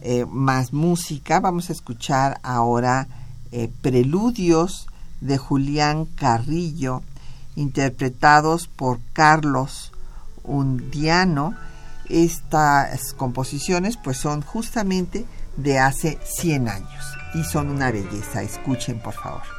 eh, más música. Vamos a escuchar ahora eh, preludios de Julián Carrillo, interpretados por Carlos Undiano. Estas composiciones pues son justamente de hace 100 años y son una belleza. Escuchen por favor.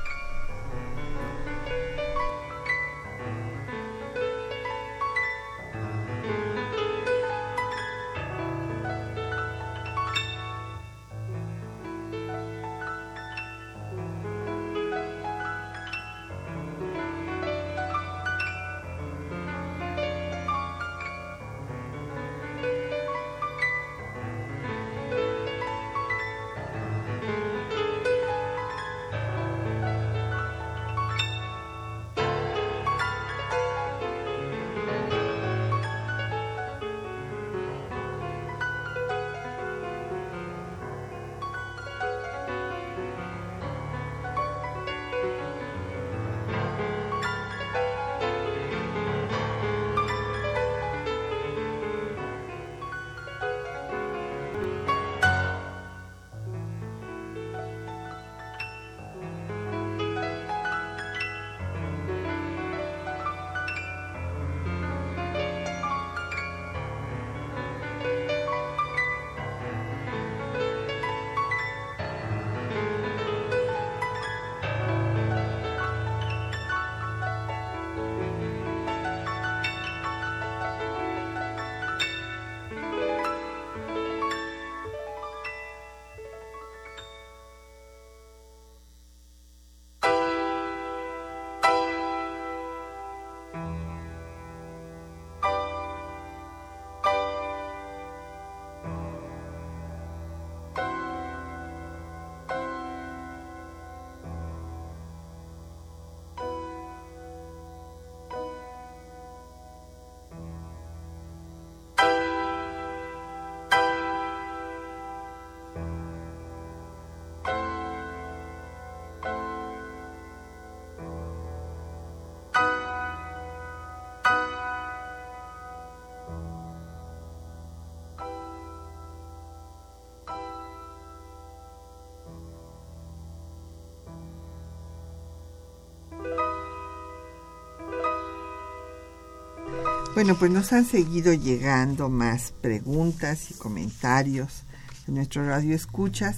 Bueno, pues nos han seguido llegando más preguntas y comentarios de nuestro radio escuchas.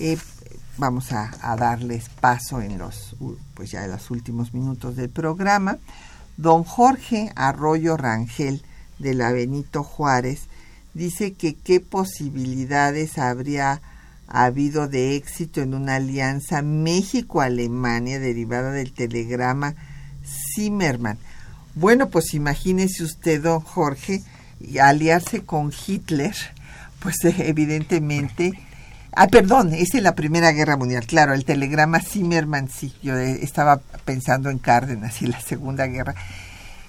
Eh, vamos a, darles paso en los, pues ya en los últimos minutos del programa. Don Jorge Arroyo Rangel de la Benito Juárez dice que qué posibilidades habría habido de éxito en una alianza México-Alemania derivada del telegrama Zimmermann. Bueno, pues imagínese usted, don Jorge, aliarse con Hitler, pues eh, evidentemente... Ah, perdón, es la Primera Guerra Mundial, claro, el telegrama Zimmermann, sí, yo eh, estaba pensando en Cárdenas y la Segunda Guerra.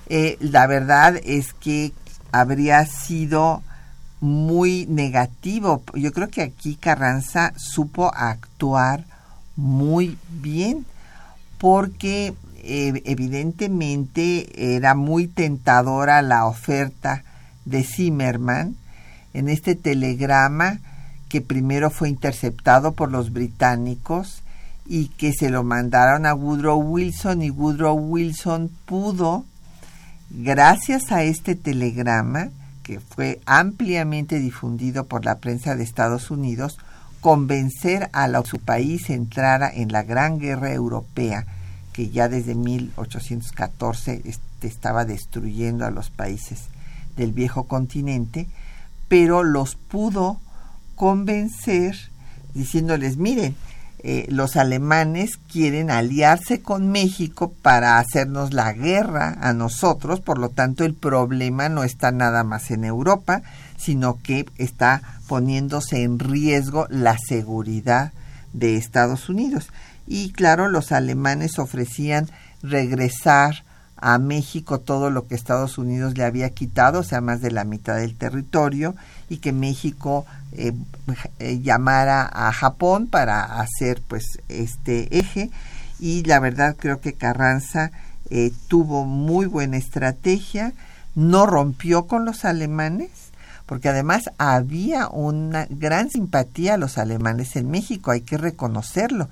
Eh, la verdad es que habría sido muy negativo. Yo creo que aquí Carranza supo actuar muy bien porque evidentemente era muy tentadora la oferta de Zimmerman en este telegrama que primero fue interceptado por los británicos y que se lo mandaron a Woodrow Wilson y Woodrow Wilson pudo, gracias a este telegrama, que fue ampliamente difundido por la prensa de Estados Unidos, convencer a su país entrara en la Gran Guerra Europea que ya desde 1814 este, estaba destruyendo a los países del viejo continente, pero los pudo convencer diciéndoles, miren, eh, los alemanes quieren aliarse con México para hacernos la guerra a nosotros, por lo tanto el problema no está nada más en Europa, sino que está poniéndose en riesgo la seguridad de Estados Unidos y claro, los alemanes ofrecían regresar a México todo lo que Estados Unidos le había quitado, o sea, más de la mitad del territorio, y que México eh, eh, llamara a Japón para hacer pues este eje. Y la verdad creo que Carranza eh, tuvo muy buena estrategia, no rompió con los alemanes, porque además había una gran simpatía a los alemanes en México, hay que reconocerlo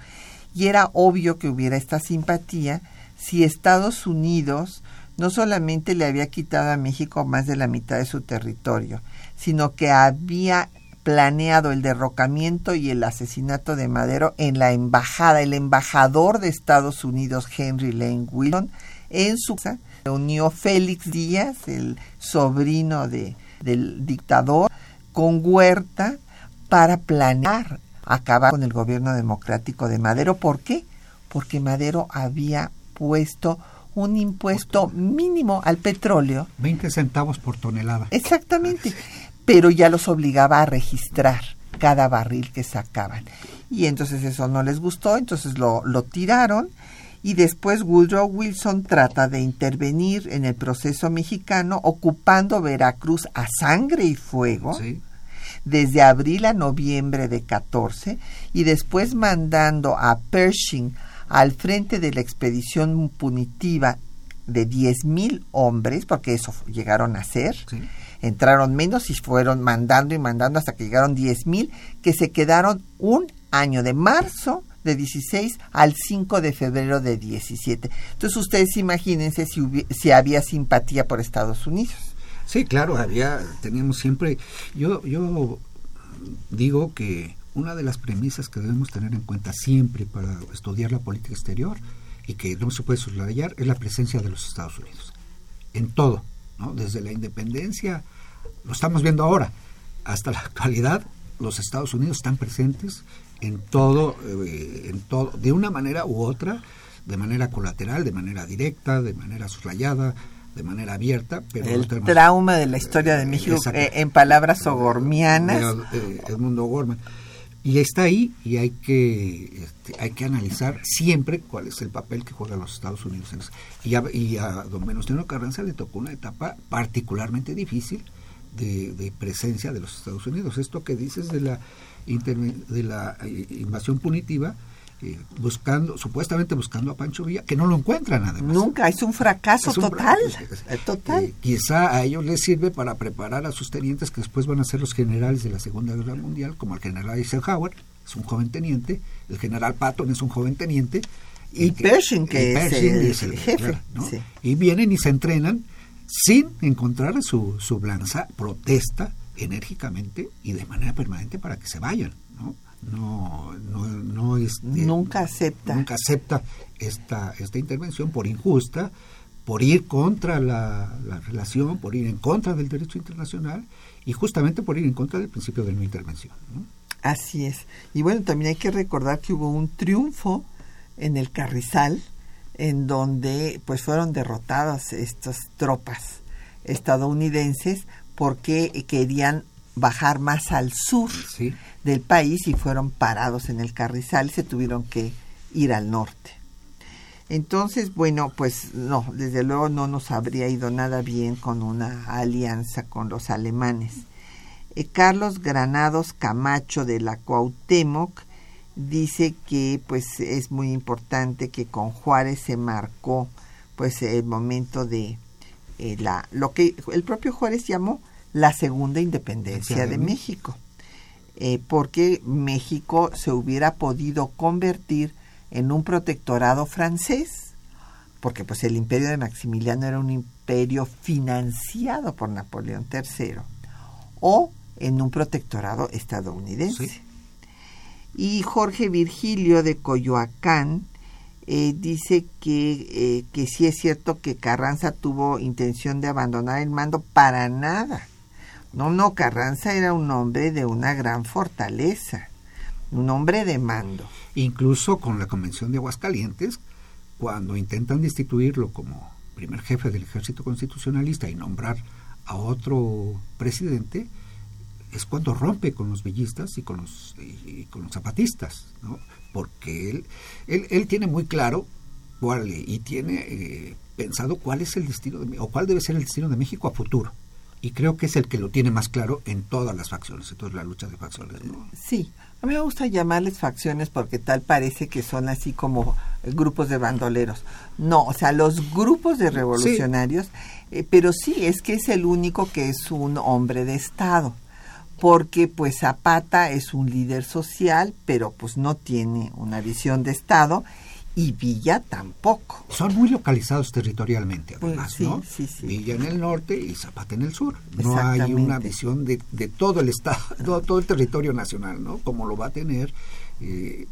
y era obvio que hubiera esta simpatía si Estados Unidos no solamente le había quitado a México más de la mitad de su territorio, sino que había planeado el derrocamiento y el asesinato de Madero en la embajada. El embajador de Estados Unidos, Henry Lane Wilson, en su casa reunió Félix Díaz, el sobrino de, del dictador, con Huerta para planear acabar con el gobierno democrático de Madero. ¿Por qué? Porque Madero había puesto un impuesto mínimo al petróleo. 20 centavos por tonelada. Exactamente. Pero ya los obligaba a registrar cada barril que sacaban. Y entonces eso no les gustó, entonces lo, lo tiraron. Y después Woodrow Wilson trata de intervenir en el proceso mexicano ocupando Veracruz a sangre y fuego. Sí desde abril a noviembre de 14 y después mandando a Pershing al frente de la expedición punitiva de 10.000 hombres, porque eso llegaron a ser. Entraron menos y fueron mandando y mandando hasta que llegaron 10.000, que se quedaron un año de marzo de 16 al 5 de febrero de 17. Entonces ustedes imagínense si, si había simpatía por Estados Unidos. Sí, claro, había, teníamos siempre, yo, yo digo que una de las premisas que debemos tener en cuenta siempre para estudiar la política exterior y que no se puede soslayar es la presencia de los Estados Unidos. En todo, ¿no? Desde la independencia, lo estamos viendo ahora, hasta la actualidad, los Estados Unidos están presentes en todo, eh, en todo, de una manera u otra, de manera colateral, de manera directa, de manera soslayada, de manera abierta. Pero el trauma de la historia de México eh, en palabras ogormianas. el mundo Gorman. Y está ahí y hay que este, hay que analizar siempre cuál es el papel que juegan los Estados Unidos. Y, a, y a don Venustiano Carranza le tocó una etapa particularmente difícil de, presencia de los Estados Unidos. Esto que dices de la, de la eh, invasión punitiva, eh, buscando, supuestamente buscando a Pancho Villa, que no lo encuentran además. Nunca, es un fracaso total. Eh, total. quizá a ellos les sirve para preparar a sus tenientes que después van a ser los generales de la Segunda Guerra Mundial, como el general Eisenhower, es un joven teniente, el general Patton es un joven teniente. Y, Pershing, que, es, el, jefe. Y vienen y se entrenan sin encontrar su, su blanza, protesta enérgicamente y de manera permanente para que se vayan, ¿no? No, no, no este, nunca acepta nunca acepta esta esta intervención por injusta por ir contra la, la, relación por ir en contra del derecho internacional y justamente por ir en contra del principio de no intervención ¿no? así es y bueno también hay que recordar que hubo un triunfo en el Carrizal en donde pues fueron derrotadas estas tropas estadounidenses porque querían bajar más al sur Sí. Del país y fueron parados en el Carrizal y se tuvieron que ir al norte. Entonces, bueno, pues no, desde luego no nos habría ido nada bien con una alianza con los alemanes. Eh, Carlos Granados Camacho de la Cuauhtémoc dice que pues es muy importante que con Juárez se marcó pues el momento de eh, la lo que el propio Juárez llamó la segunda independencia de México eh, porque México se hubiera podido convertir en un protectorado francés porque pues el imperio de Maximiliano era un imperio financiado por Napoleón III o en un protectorado estadounidense Sí. y Jorge Virgilio de Coyoacán eh, dice que, eh, que sí es cierto que Carranza tuvo intención de abandonar el mando para nada. No, no, Carranza era un hombre de una gran fortaleza, un hombre de mando. incluso con la Convención de Aguascalientes, cuando intentan destituirlo como primer jefe del ejército constitucionalista y nombrar a otro presidente, es cuando rompe con los villistas y con los, y, con los zapatistas, ¿no? porque él, él, tiene muy claro y tiene eh, pensado cuál es el destino de, o cuál debe ser el destino de México a futuro. Y creo que es el que lo tiene más claro en todas las facciones, en toda la lucha de facciones. ¿no? Sí, a mí me gusta llamarles facciones porque tal parece que son así como eh, grupos de bandoleros. No, o sea, los grupos de revolucionarios, eh, pero sí, es que es el único que es un hombre de Estado. Porque pues Zapata es un líder social, pero pues no tiene una visión de Estado y Villa tampoco. Son muy localizados territorialmente, Pues, además, sí, ¿no? sí, sí. Villa en el norte y Zapata en el sur. No hay una visión de, de todo el estado, [LAUGHS] todo, todo el territorio nacional, ¿no? Como lo va a tener eh,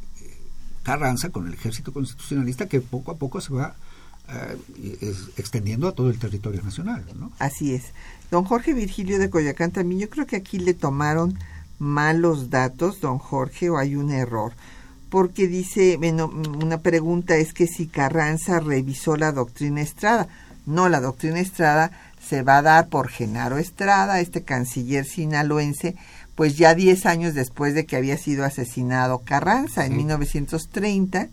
Carranza con el ejército constitucionalista que poco a poco se va eh, es- extendiendo a todo el territorio nacional, ¿no? Así es. Don Jorge Virgilio de Coyacán también, yo creo que aquí le tomaron malos datos, don Jorge, o hay un error. Porque dice, bueno, una pregunta es que si Carranza revisó la doctrina Estrada. No, la doctrina Estrada se va a dar por Genaro Estrada, este canciller sinaloense, pues ya 10 años después de que había sido asesinado Carranza en Sí. 1930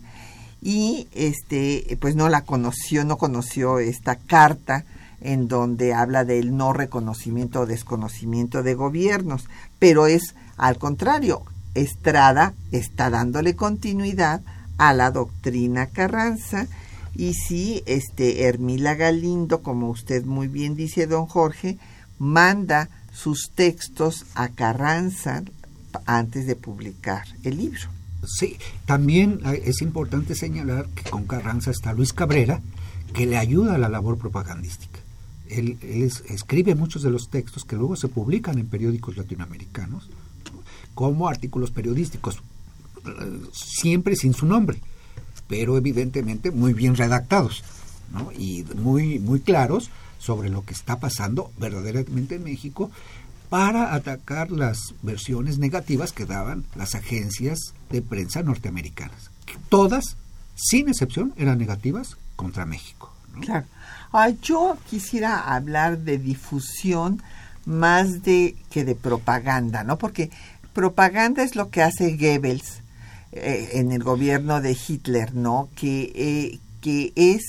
y este pues no la conoció, no conoció esta carta en donde habla del no reconocimiento o desconocimiento de gobiernos, pero es al contrario, Estrada está dándole continuidad a la doctrina Carranza y si este Hermila Galindo, como usted muy bien dice, don Jorge, manda sus textos a Carranza antes de publicar el libro. Sí, también eh, es importante señalar que con Carranza está Luis Cabrera, que le ayuda a la labor propagandística. Él, él es- escribe muchos de los textos que luego se publican en periódicos latinoamericanos ¿no? Como artículos periodísticos, siempre sin su nombre, pero evidentemente muy bien redactados ¿no? y muy, muy claros sobre lo que está pasando verdaderamente en México para atacar las versiones negativas que daban las agencias de prensa norteamericanas. Todas, sin excepción, eran negativas contra México. Claro. Ah, yo quisiera hablar de difusión más de que de propaganda, ¿no? Porque propaganda es lo que hace Goebbels eh, en el gobierno de Hitler, ¿no? Que, eh, que es,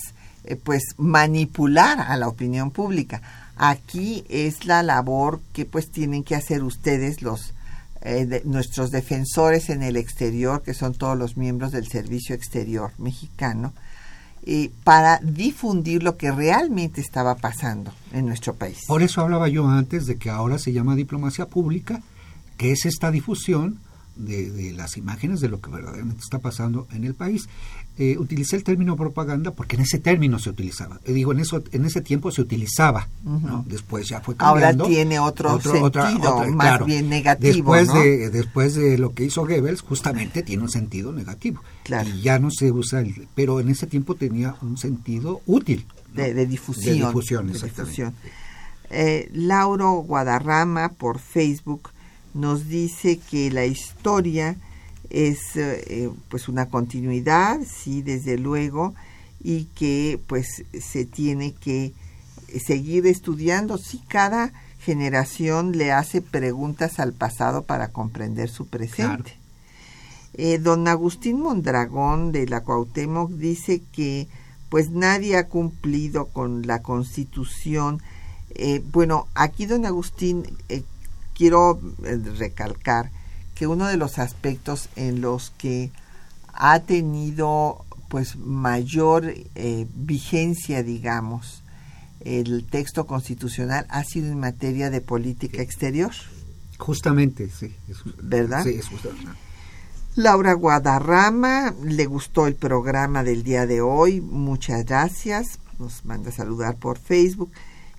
eh, pues, manipular a la opinión pública. Aquí es la labor que, pues, tienen que hacer ustedes, los eh, de- nuestros defensores en el exterior, que son todos los miembros del Servicio Exterior mexicano, eh, para difundir lo que realmente estaba pasando en nuestro país. Por eso hablaba yo antes de que ahora se llama diplomacia pública, que es esta difusión de, las imágenes de lo que verdaderamente está pasando en el país. Eh, utilicé el término propaganda porque en ese término se utilizaba. Eh, digo, en eso en ese tiempo se utilizaba, Después ya fue cambiando. Ahora tiene otro, sentido, más bien negativo. Después, de, después de lo que hizo Goebbels, justamente tiene un sentido negativo. Y ya no se usa, el, pero en ese tiempo tenía un sentido útil. De, difusión. De difusión, exactamente. Eh, Lauro Guadarrama por Facebook nos dice que la historia es eh, pues una continuidad, sí, desde luego, y que pues se tiene que seguir estudiando. Sí, cada generación le hace preguntas al pasado para comprender su presente. Eh, don Agustín Mondragón de la Cuauhtémoc dice que pues nadie ha cumplido con la Constitución. Eh, bueno, aquí don Agustín quiero eh, recalcar que uno de los aspectos en los que ha tenido pues mayor eh, vigencia, digamos, el texto constitucional ha sido en materia de política exterior. Justamente, sí. ¿Verdad? Sí, es justamente. Laura Guadarrama, le gustó el programa del día de hoy, muchas gracias, nos manda a saludar por Facebook.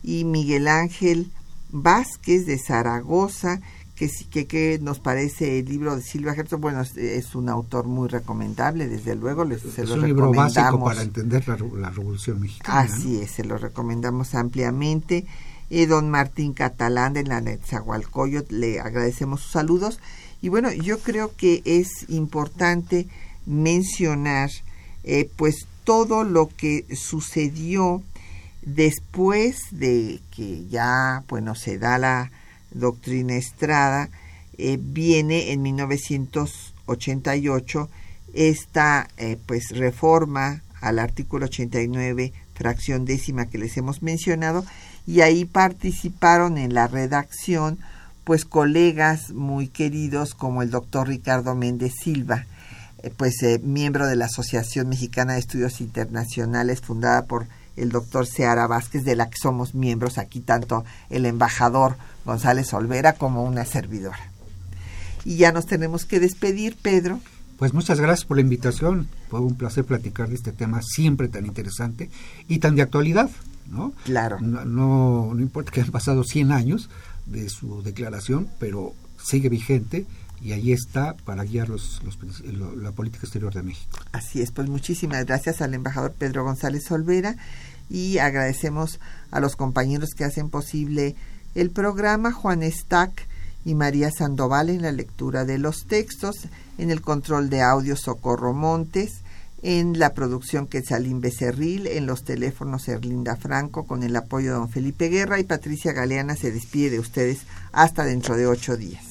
Y Miguel Ángel Vázquez de Zaragoza, que, que, que nos parece el libro de Silvia Herzog, bueno, es, un autor muy recomendable, desde luego, les, se es un libro básico para entender la, Revolución Mexicana. Así es, se lo recomendamos ampliamente. Eh, don Martín Catalán de la Netzahualcoyot, le agradecemos sus saludos. Y bueno, yo creo que es importante mencionar eh, pues todo lo que sucedió Después de que ya, bueno, se da la doctrina Estrada, eh, viene en 1988 esta eh, pues reforma al artículo 89, fracción décima que les hemos mencionado, y ahí participaron en la redacción pues colegas muy queridos como el doctor Ricardo Méndez Silva, eh, pues miembro de la Asociación Mexicana de Estudios Internacionales fundada por el doctor Seara Vázquez, de la que somos miembros aquí, tanto el embajador González Olvera como una servidora. Y ya nos tenemos que despedir, Pedro. Pues muchas gracias por la invitación. Fue un placer platicar de este tema siempre tan interesante y tan de actualidad, ¿no? Claro. No, no, importa que han pasado 100 años de su declaración, pero sigue vigente y ahí está para guiar los, la política exterior de México. Así es, pues muchísimas gracias al embajador Pedro González Olvera y agradecemos a los compañeros que hacen posible el programa, Juan Stack y María Sandoval en la lectura de los textos, en el control de audio Socorro Montes, en la producción Quetzalín Becerril, en los teléfonos Erlinda Franco, con el apoyo de don Felipe Guerra y Patricia Galeana se despide de ustedes hasta dentro de ocho días.